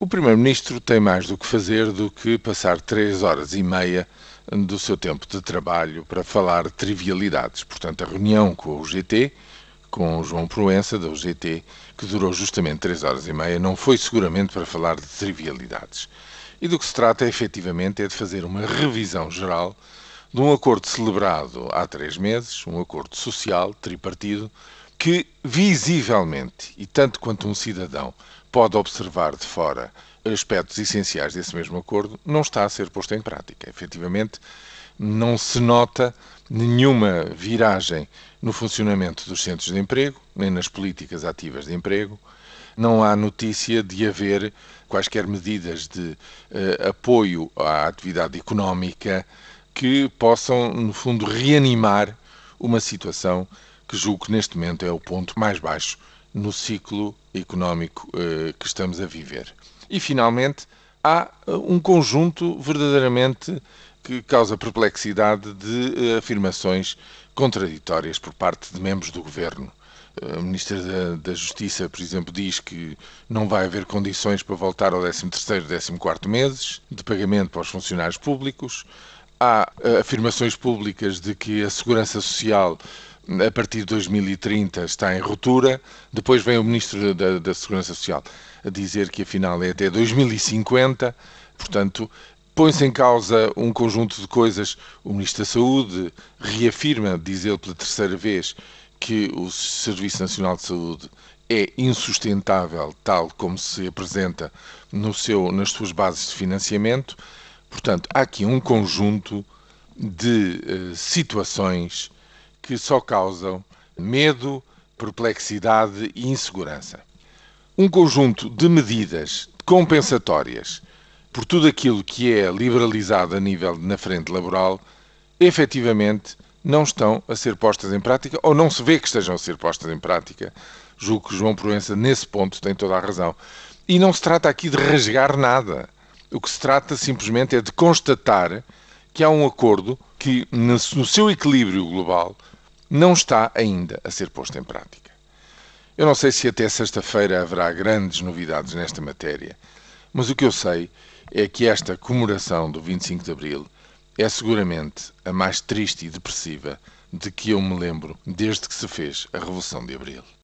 O Primeiro-Ministro tem mais do que fazer do que passar três horas e meia do seu tempo de trabalho para falar de trivialidades. Portanto, a reunião com o GT, com o João Proença, da UGT, que durou justamente três horas e meia, não foi seguramente para falar de trivialidades. E do que se trata, efetivamente, é de fazer uma revisão geral de um acordo celebrado há três meses, um acordo social, tripartido, que visivelmente, e tanto quanto um cidadão pode observar de fora aspectos essenciais desse mesmo acordo, não está a ser posto em prática. Efetivamente, não se nota nenhuma viragem no funcionamento dos centros de emprego, nem nas políticas ativas de emprego. Não há notícia de haver quaisquer medidas de uh, apoio à atividade económica que possam, no fundo, reanimar uma situação que julgo que neste momento é o ponto mais baixo no ciclo económico uh, que estamos a viver. E, finalmente, há uh, um conjunto verdadeiramente que causa perplexidade de uh, afirmações contraditórias por parte de membros do governo. A Ministra da, da, Justiça, por exemplo, diz que não vai haver condições para voltar ao 13º e 14º meses de pagamento para os funcionários públicos. Há afirmações públicas de que a Segurança Social a partir de 2030 está em ruptura. Depois vem o Ministro da, da, Segurança Social a dizer que afinal é até 2050. Portanto, põe-se em causa um conjunto de coisas. O Ministro da Saúde reafirma, diz ele pela terceira vez, que o Serviço Nacional de Saúde é insustentável tal como se apresenta no seu, nas suas bases de financiamento. Portanto, há aqui um conjunto de uh, situações que só causam medo, perplexidade e insegurança. Um conjunto de medidas compensatórias por tudo aquilo que é liberalizado a nível na frente laboral, efetivamente não estão a ser postas em prática ou não se vê que estejam a ser postas em prática. Julgo que João Proença, nesse ponto, tem toda a razão. E não se trata aqui de rasgar nada. O que se trata simplesmente é de constatar que há um acordo que, no seu equilíbrio global, não está ainda a ser posto em prática. Eu não sei se até sexta-feira haverá grandes novidades nesta matéria, mas o que eu sei é que esta comemoração do 25 de Abril é seguramente a mais triste e depressiva de que eu me lembro desde que se fez a Revolução de Abril.